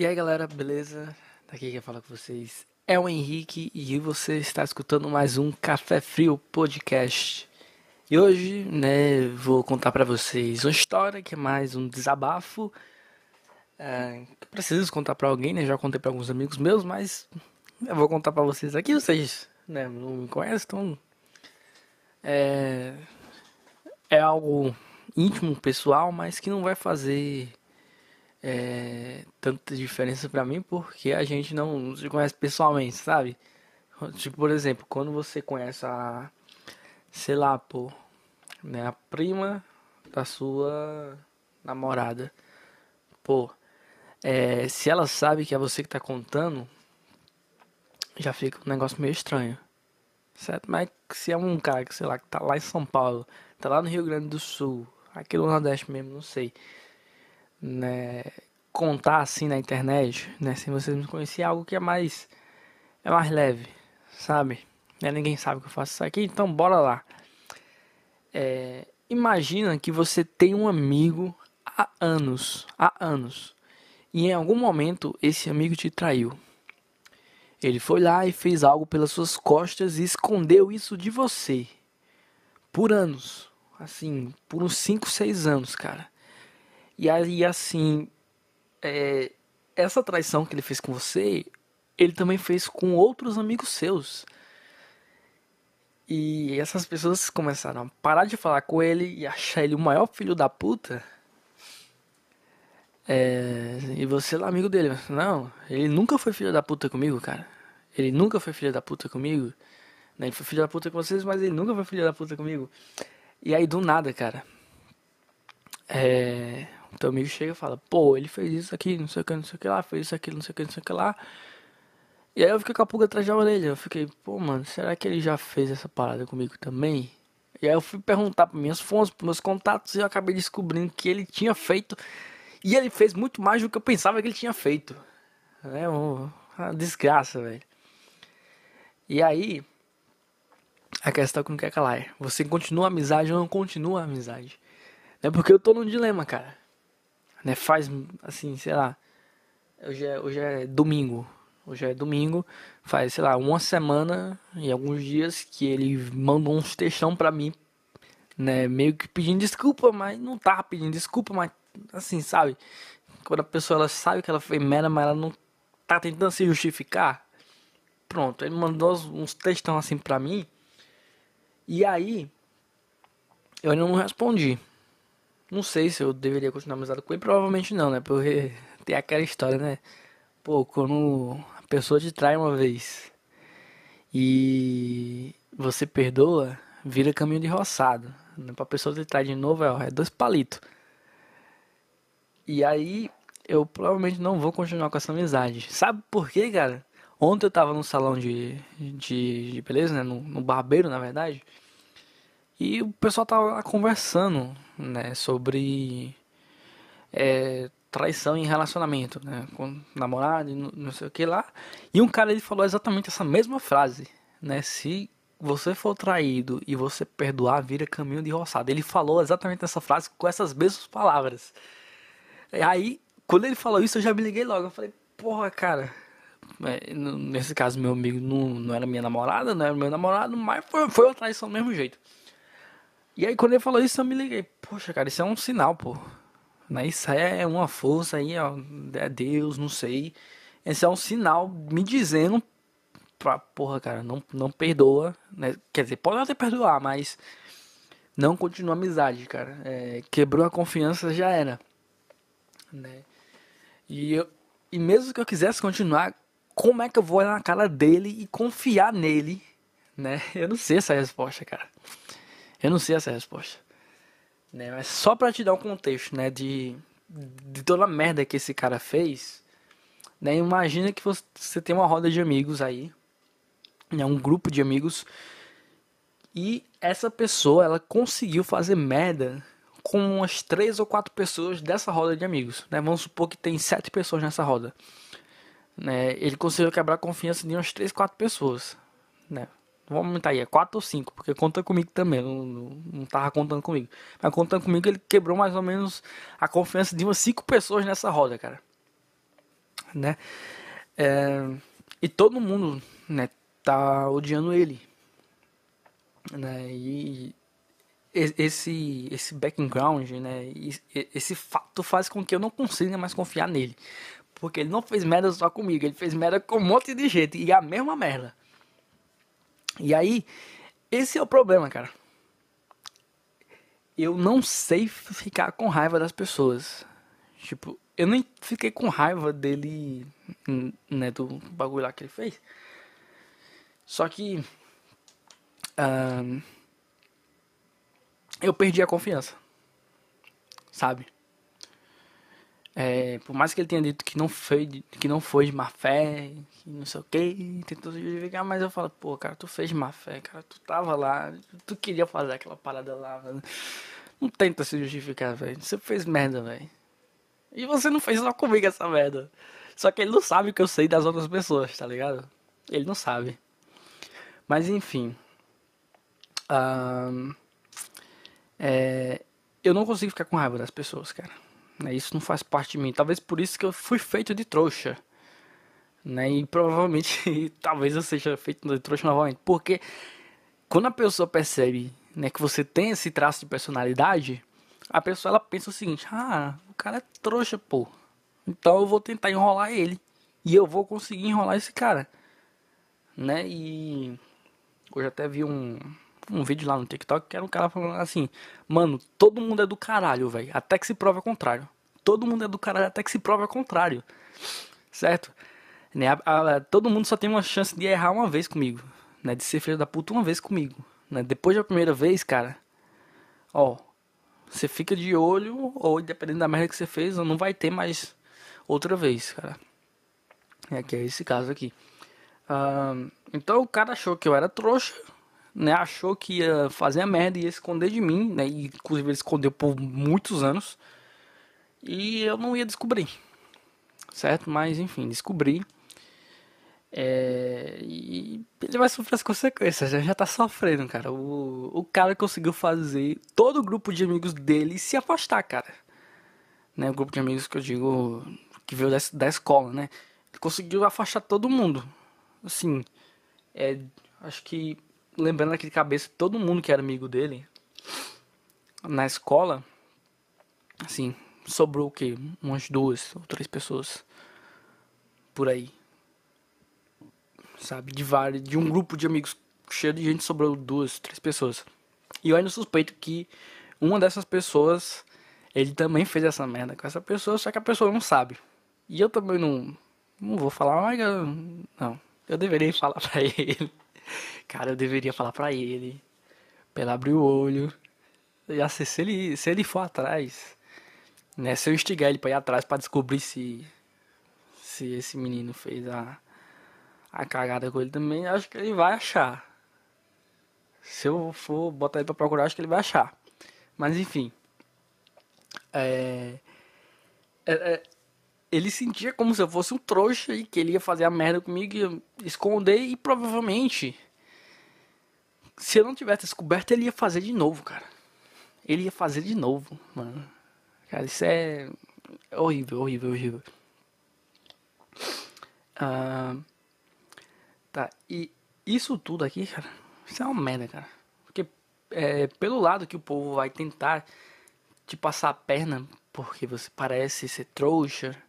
E aí galera, beleza? Daqui quem fala com vocês é o Henrique e você está escutando mais um Café Frio Podcast. E hoje, né, vou contar para vocês uma história que é mais um desabafo. É, preciso contar para alguém, né? Já contei para alguns amigos meus, mas eu vou contar para vocês aqui. Vocês né, não me conhecem, então. É, é algo íntimo, pessoal, mas que não vai fazer é, tanta diferença para mim porque a gente não se conhece pessoalmente, sabe? Tipo, por exemplo, quando você conhece a, sei lá, pô, né, a prima da sua namorada, pô, é, se ela sabe que é você que tá contando, já fica um negócio meio estranho, certo? Mas se é um cara que, sei lá, que tá lá em São Paulo, tá lá no Rio Grande do Sul, aqui no Nordeste mesmo, não sei né, contar assim na internet, né, sem vocês me conhecer, é algo que é mais é mais leve, sabe? Né, ninguém sabe que eu faço isso aqui, então bora lá. É, imagina que você tem um amigo há anos, há anos, e em algum momento esse amigo te traiu. Ele foi lá e fez algo pelas suas costas e escondeu isso de você. Por anos. Assim, por uns 5, 6 anos, cara. E aí, assim, é, essa traição que ele fez com você, ele também fez com outros amigos seus. E essas pessoas começaram a parar de falar com ele e achar ele o maior filho da puta. É, e você lá, amigo dele. Não, ele nunca foi filho da puta comigo, cara. Ele nunca foi filho da puta comigo. Né, ele foi filho da puta com vocês, mas ele nunca foi filho da puta comigo. E aí, do nada, cara. É, teu amigo chega e fala, pô, ele fez isso aqui, não sei o que, não sei o que lá, fez isso aqui, não sei o que, não sei o que lá. E aí eu fiquei com a pulga atrás da orelha. Eu fiquei, pô, mano, será que ele já fez essa parada comigo também? E aí eu fui perguntar para minhas fontes, para meus contatos, e eu acabei descobrindo que ele tinha feito. E ele fez muito mais do que eu pensava que ele tinha feito. É uma desgraça, velho. E aí, a questão que não quer calar é: você continua a amizade ou não continua a amizade? É porque eu tô num dilema, cara né? Faz assim, sei lá. Hoje é, hoje é domingo. Hoje é domingo. Faz, sei lá, uma semana e alguns dias que ele mandou uns textão pra mim, né? Meio que pedindo desculpa, mas não tava pedindo desculpa, mas assim, sabe? Quando a pessoa ela sabe que ela foi merda, mas ela não tá tentando se justificar. Pronto, ele mandou uns textão assim pra mim. E aí, eu ainda não respondi. Não sei se eu deveria continuar amizade com ele, provavelmente não, né? Porque tem aquela história, né? Pô, quando a pessoa te trai uma vez e você perdoa, vira caminho de roçado. Né? Pra pessoa te trair de novo é, é dois palitos. E aí eu provavelmente não vou continuar com essa amizade. Sabe por quê, cara? Ontem eu tava no salão de, de, de beleza, né? No, no barbeiro, na verdade. E o pessoal tava conversando, né, sobre é, traição em relacionamento, né, com namorado, não sei o que lá. E um cara ele falou exatamente essa mesma frase, né, se você for traído e você perdoar, vira caminho de roçado. Ele falou exatamente essa frase com essas mesmas palavras. E aí, quando ele falou isso, eu já me liguei logo. Eu falei, porra, cara. É, nesse caso, meu amigo não, não era minha namorada, não era meu namorado, mas foi, foi uma traição do mesmo jeito. E aí quando ele falou isso, eu me liguei. Poxa, cara, isso é um sinal, pô. Né? Isso é uma força aí, ó. É Deus, não sei. Esse é um sinal me dizendo pra, porra, cara, não, não perdoa, né? Quer dizer, pode até perdoar, mas não continua a amizade, cara. É, quebrou a confiança, já era. Né? E, eu, e mesmo que eu quisesse continuar, como é que eu vou olhar na cara dele e confiar nele, né? Eu não sei essa resposta, cara. Eu não sei essa resposta. Né? Mas só para te dar um contexto, né, de, de toda a merda que esse cara fez, né? Imagina que você tem uma roda de amigos aí, né, um grupo de amigos e essa pessoa, ela conseguiu fazer merda com umas três ou quatro pessoas dessa roda de amigos, né? Vamos supor que tem sete pessoas nessa roda. Né? Ele conseguiu quebrar a confiança de umas três, quatro pessoas, né? Vamos aumentar aí, é 4 ou 5, porque conta comigo também, não, não, não tava contando comigo. Mas contando comigo, ele quebrou mais ou menos a confiança de umas 5 pessoas nessa roda, cara. né? É, e todo mundo, né, tá odiando ele, né? E esse esse background, né? Esse fato faz com que eu não consiga mais confiar nele, porque ele não fez merda só comigo, ele fez merda com um monte de gente e a mesma merda. E aí, esse é o problema, cara. Eu não sei ficar com raiva das pessoas. Tipo, eu nem fiquei com raiva dele, né, do bagulho lá que ele fez. Só que. Uh, eu perdi a confiança. Sabe? É, por mais que ele tenha dito que não foi, que não foi de má fé, que não sei o que, tentou se justificar, mas eu falo, pô, cara, tu fez de má fé, cara, tu tava lá, tu queria fazer aquela parada lá, velho. Não tenta se justificar, velho. Você fez merda, velho. E você não fez só comigo essa merda. Só que ele não sabe o que eu sei das outras pessoas, tá ligado? Ele não sabe. Mas enfim. Um, é, eu não consigo ficar com raiva das pessoas, cara. Né? Isso não faz parte de mim. Talvez por isso que eu fui feito de trouxa. Né? E provavelmente, talvez eu seja feito de trouxa novamente. Porque quando a pessoa percebe né, que você tem esse traço de personalidade, a pessoa ela pensa o seguinte: ah, o cara é trouxa, pô. Então eu vou tentar enrolar ele. E eu vou conseguir enrolar esse cara. Né? E hoje até vi um, um vídeo lá no TikTok que era um cara falando assim: Mano, todo mundo é do caralho, velho. Até que se prova o contrário. Todo mundo é do caralho até que se prova o contrário. Certo? Né? A, a, todo mundo só tem uma chance de errar uma vez comigo. Né? De ser filho da puta uma vez comigo. Né? Depois da primeira vez, cara. Ó. Você fica de olho, ou dependendo da merda que você fez, não vai ter mais outra vez, cara. É que é esse caso aqui. Então o cara achou que eu era trouxa né, achou que ia fazer a merda e ia esconder de mim, né, e inclusive ele escondeu por muitos anos, e eu não ia descobrir, certo? Mas enfim, descobri. É, e ele vai sofrer as consequências, já, já tá sofrendo, cara. O, o cara conseguiu fazer todo o grupo de amigos dele se afastar, cara. Né, o grupo de amigos que eu digo que veio da, da escola, né? Ele conseguiu afastar todo mundo. Assim, é, acho que lembrando aqui de cabeça todo mundo que era amigo dele na escola, assim, sobrou o quê? Umas duas ou três pessoas por aí. Sabe, de vários, de um grupo de amigos cheio de gente sobrou duas, três pessoas. E eu ainda suspeito que uma dessas pessoas ele também fez essa merda com essa pessoa, só que a pessoa não sabe. E eu também não não vou falar, mas eu, não, eu deveria falar para ele. Cara, eu deveria falar pra ele. Pra ele abrir o olho. E assim, se ele, se ele for atrás, né? Se eu instigar ele pra ir atrás pra descobrir se. Se esse menino fez a. A cagada com ele também, acho que ele vai achar. Se eu for botar ele pra procurar, acho que ele vai achar. Mas enfim. É, é, é, ele sentia como se eu fosse um trouxa e que ele ia fazer a merda comigo, ia esconder e provavelmente se eu não tivesse descoberto, ele ia fazer de novo, cara. Ele ia fazer de novo, mano. Cara, isso é horrível, horrível, horrível. Ah, tá, e isso tudo aqui, cara, isso é uma merda, cara. Porque é, pelo lado que o povo vai tentar te passar a perna porque você parece ser trouxa,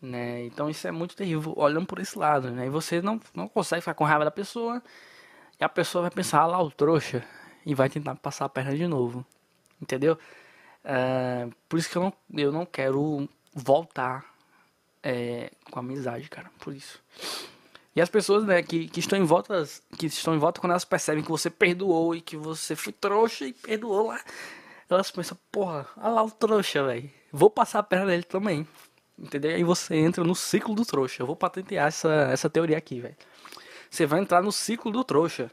né? Então isso é muito terrível olhando por esse lado, né? E você não, não consegue ficar com raiva da pessoa e a pessoa vai pensar, ah lá o trouxa, e vai tentar passar a perna de novo, entendeu? É, por isso que eu não, eu não quero voltar é, com amizade, cara, por isso. E as pessoas, né, que, que estão em volta, que estão em volta quando elas percebem que você perdoou e que você foi trouxa e perdoou lá, elas pensam, porra, olha lá o trouxa, velho. Vou passar a perna dele também. Entendeu? Aí você entra no ciclo do trouxa. Eu vou patentear essa, essa teoria aqui, velho. Você vai entrar no ciclo do trouxa.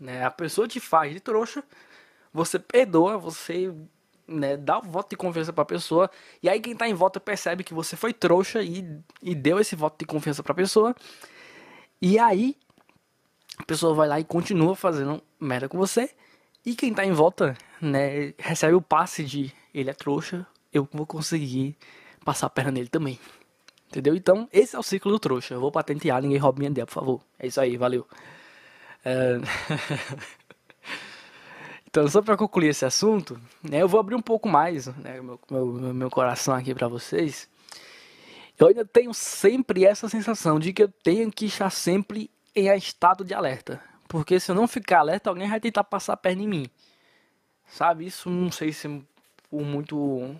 Né? A pessoa te faz de trouxa, você perdoa, você né, dá o voto de confiança para a pessoa, e aí quem está em volta percebe que você foi trouxa e, e deu esse voto de confiança para a pessoa, e aí a pessoa vai lá e continua fazendo merda com você, e quem está em volta né, recebe o passe de ele é trouxa, eu vou conseguir passar a perna nele também. Entendeu? Então, esse é o ciclo do trouxa. Eu vou patentear, ninguém rouba minha ideia, por favor. É isso aí, valeu. É... então, só para concluir esse assunto, né, eu vou abrir um pouco mais né, meu, meu, meu coração aqui para vocês. Eu ainda tenho sempre essa sensação de que eu tenho que estar sempre em estado de alerta. Porque se eu não ficar alerta, alguém vai tentar passar a perna em mim. Sabe? Isso não sei se por muito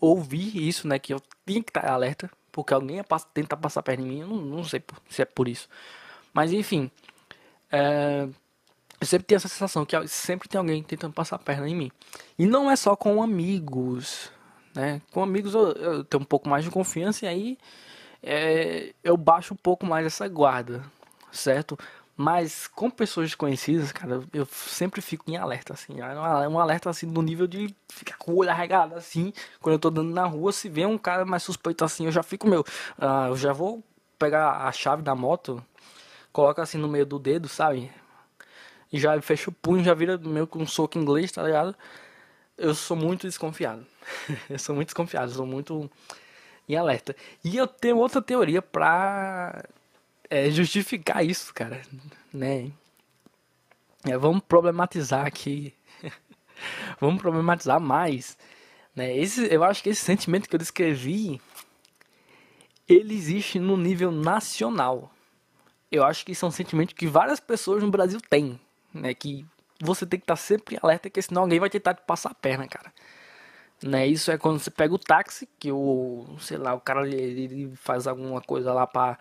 ouvir isso, né? Que eu tinha que estar alerta. Porque alguém ia tentar passar perna em mim. Eu não, não sei se é por isso. Mas enfim. É, eu sempre tenho essa sensação que sempre tem alguém tentando passar a perna em mim. E não é só com amigos né? Com amigos eu, eu tenho um pouco mais de confiança e aí é, eu baixo um pouco mais essa guarda, certo? Mas com pessoas desconhecidas, cara, eu sempre fico em alerta, assim. É um alerta, assim, no nível de ficar com o olho arregado, assim. Quando eu tô andando na rua, se vê um cara mais suspeito assim, eu já fico, meu... Uh, eu já vou pegar a chave da moto, coloca assim no meio do dedo, sabe? E já fecha o punho, já vira meio com um soco inglês, tá ligado? Eu sou muito desconfiado. eu sou muito desconfiado, sou muito em alerta. E eu tenho outra teoria pra é, justificar isso, cara. Né? É, vamos problematizar aqui. vamos problematizar mais. Né? Esse, eu acho que esse sentimento que eu descrevi, ele existe no nível nacional. Eu acho que isso é um sentimento que várias pessoas no Brasil têm. Né? Que você tem que estar sempre alerta, porque senão alguém vai tentar te passar a perna, cara. Né? Isso é quando você pega o táxi, que o, sei lá, o cara ele, ele faz alguma coisa lá para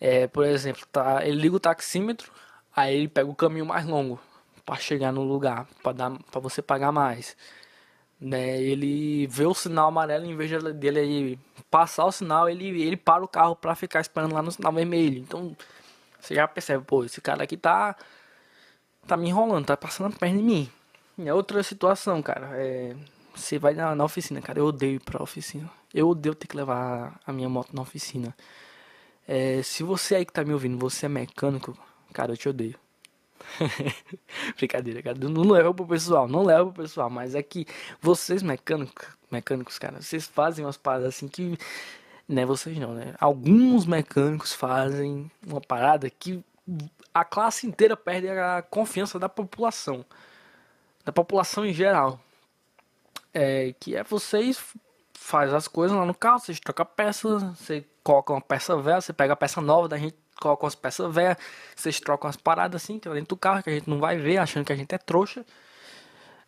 é, por exemplo, tá, ele liga o taxímetro, aí ele pega o caminho mais longo para chegar no lugar, para você pagar mais. Né? Ele vê o sinal amarelo em vez dele passar o sinal, ele ele para o carro para ficar esperando lá no sinal vermelho. Então, você já percebe, pô, esse cara aqui tá tá me enrolando, tá passando a perna em mim. É outra situação, cara. É, você vai na, na, oficina, cara. Eu odeio ir pra oficina. Eu odeio ter que levar a minha moto na oficina. É, se você aí que tá me ouvindo, você é mecânico, cara, eu te odeio. Brincadeira, cara. Não, leva pro pessoal, não leva pro pessoal. Mas é que vocês mecânicos, mecânicos, cara, vocês fazem umas paradas assim que. Né, vocês não, né? Alguns mecânicos fazem uma parada que a classe inteira perde a confiança da população, da população em geral. É, que é vocês faz as coisas lá no carro, vocês trocam peças, você coloca uma peça velha, você pega a peça nova da gente, coloca umas peças velhas, vocês trocam as paradas assim, que é dentro do carro, que a gente não vai ver, achando que a gente é trouxa,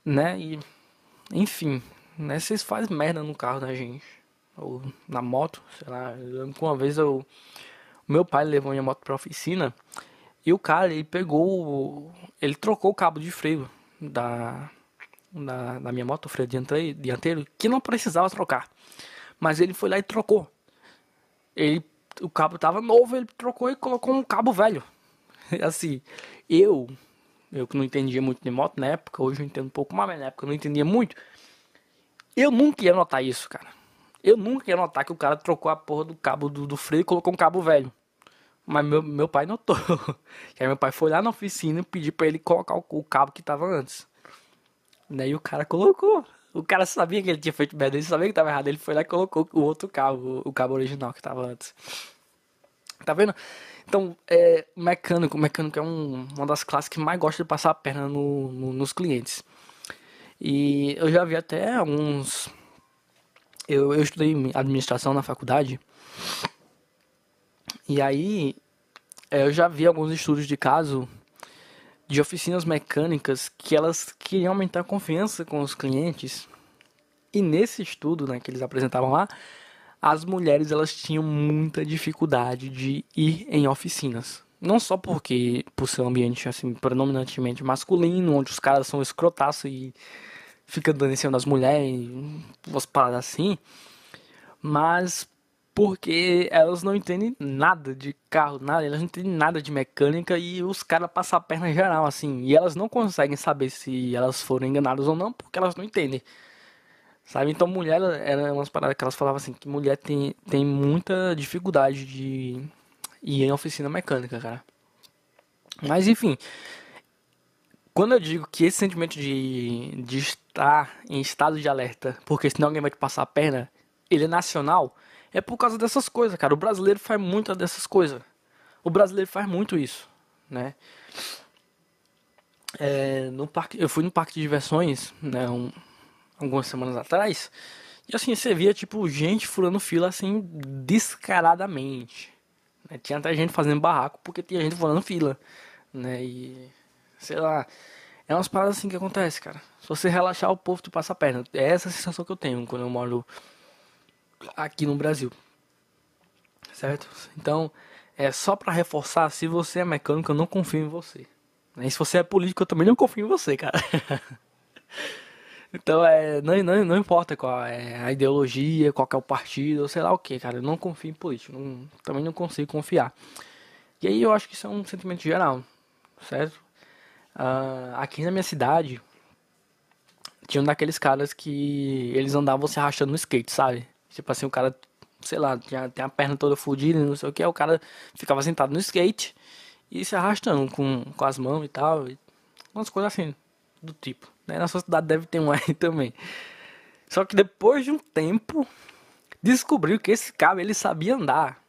né? E, enfim, né? Vocês fazem merda no carro da gente, ou na moto, sei lá. Eu uma vez eu, meu pai levou minha moto pra oficina, e o cara, ele pegou. Ele trocou o cabo de freio da, da, da minha moto, o freio dianteiro, dianteiro, que não precisava trocar. Mas ele foi lá e trocou. Ele, o cabo tava novo, ele trocou e colocou um cabo velho. Assim, eu, eu que não entendia muito de moto na época, hoje eu entendo um pouco mais, mas na época eu não entendia muito. Eu nunca ia notar isso, cara. Eu nunca ia notar que o cara trocou a porra do cabo do, do freio e colocou um cabo velho. Mas meu, meu pai notou. Aí meu pai foi lá na oficina e pediu pra ele colocar o, o cabo que tava antes. Daí o cara colocou. O cara sabia que ele tinha feito merda, ele sabia que tava errado. Ele foi lá e colocou o outro cabo, o cabo original que tava antes. Tá vendo? Então, é, mecânico, mecânico é um, uma das classes que mais gosta de passar a perna no, no, nos clientes. E eu já vi até alguns. Eu, eu estudei administração na faculdade. E aí, é, eu já vi alguns estudos de caso de oficinas mecânicas que elas queriam aumentar a confiança com os clientes. E nesse estudo né, que eles apresentavam lá, as mulheres elas tinham muita dificuldade de ir em oficinas. Não só porque por ser um ambiente assim predominantemente masculino, onde os caras são escrotaços e fica dando em cima das mulheres, umas paradas assim, mas porque elas não entendem nada de carro, nada, elas não entendem nada de mecânica e os caras passam a perna geral, assim, e elas não conseguem saber se elas foram enganadas ou não, porque elas não entendem. Sabe? Então, mulher, era umas paradas que elas falavam assim, que mulher tem, tem muita dificuldade de ir em oficina mecânica, cara. Mas, enfim, quando eu digo que esse sentimento de, de estar em estado de alerta, porque senão alguém vai te passar a perna, ele é nacional, É por causa dessas coisas, cara. O brasileiro faz muitas dessas coisas. O brasileiro faz muito isso, né? É, no parque, eu fui no parque de diversões, né, um, algumas semanas atrás, e assim, você via, tipo, gente furando fila, assim, descaradamente. Né? Tinha até gente fazendo barraco porque tinha gente furando fila, né, e, sei lá, é umas paradas assim que acontece, cara. Se você relaxar, o povo te passa a perna. É essa a sensação que eu tenho quando eu moro aqui no Brasil. Certo? Então, é só para reforçar, se você é mecânico, eu não confio em você. E se você é político, eu também não confio em você, cara. então, é, não, não, não importa qual é a ideologia, qual é o partido, sei lá o que, cara. Eu não confio em político. Não, também não consigo confiar. E aí eu acho que isso é um sentimento geral, certo? Uh, aqui na minha cidade, tinha um daqueles caras que eles andavam se arrastando no skate, sabe? Tipo assim, o cara, sei lá, tinha, tinha a perna toda fodida, não sei o que, o cara ficava sentado no skate e se arrastando com, com as mãos e tal. E umas coisas assim, do tipo. Né? Na sua cidade deve ter um aí também. Só que depois de um tempo, descobriu que esse cara ele sabia andar.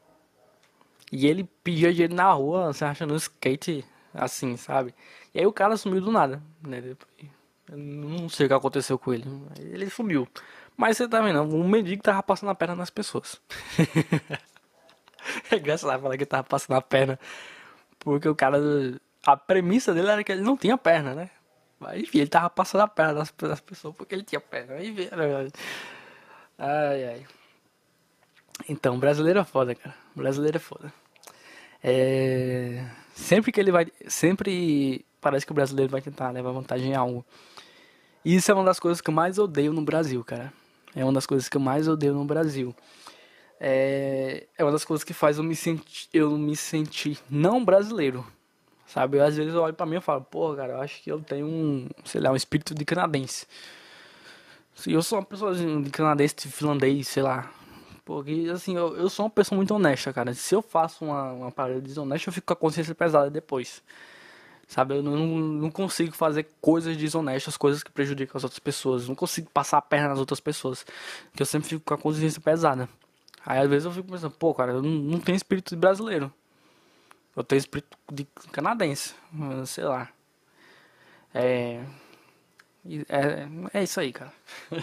E ele pedia dinheiro na rua, se arrastando no skate, assim, sabe? E aí o cara sumiu do nada, né? Eu não sei o que aconteceu com ele. Ele sumiu. Mas você tá vendo, o mendigo tava passando a perna nas pessoas. é engraçado falar que tava passando a perna porque o cara. A premissa dele era que ele não tinha perna, né? Mas enfim, ele tava passando a perna das, pessoas porque ele tinha perna. Aí vê, né? Ai, ai. Então, brasileiro é foda, cara. Brasileiro é foda. É... Sempre que ele vai. Sempre parece que o brasileiro vai tentar levar vantagem em algo. E isso é uma das coisas que eu mais odeio no Brasil, cara. É uma das coisas que eu mais odeio no Brasil é, é uma das coisas que faz eu me sentir, eu me sentir não brasileiro. Sabe? Eu, às vezes eu olho pra mim e falo, pô, cara, eu acho que eu tenho um, sei lá, um espírito de canadense. Se eu sou uma pessoa de canadense, de finlandês, sei lá. Porque, assim, eu, eu sou uma pessoa muito honesta, cara. Se eu faço uma, uma parada desonesta, eu fico com a consciência pesada depois. Sabe? Eu não, não consigo fazer coisas desonestas, coisas que prejudicam as outras pessoas. não consigo passar a perna nas outras pessoas. Porque eu sempre fico com a consciência pesada. Aí às vezes eu fico pensando, pô, cara, eu não, não tenho espírito de brasileiro. Eu tenho espírito de canadense, sei lá. É. É, é isso aí, cara.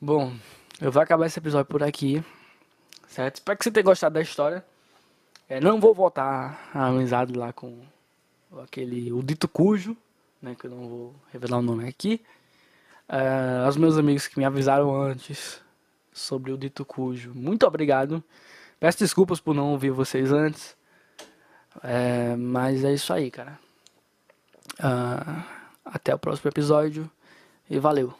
Bom, eu vou acabar esse episódio por aqui. Certo? Espero que você tenha gostado da história. É, não vou voltar a amizade lá com aquele. O Dito Cujo, né? Que eu não vou revelar o nome aqui. É, aos meus amigos que me avisaram antes sobre o dito cujo. Muito obrigado. Peço desculpas por não ouvir vocês antes. É, mas é isso aí, cara. Uh, até o próximo episódio e valeu.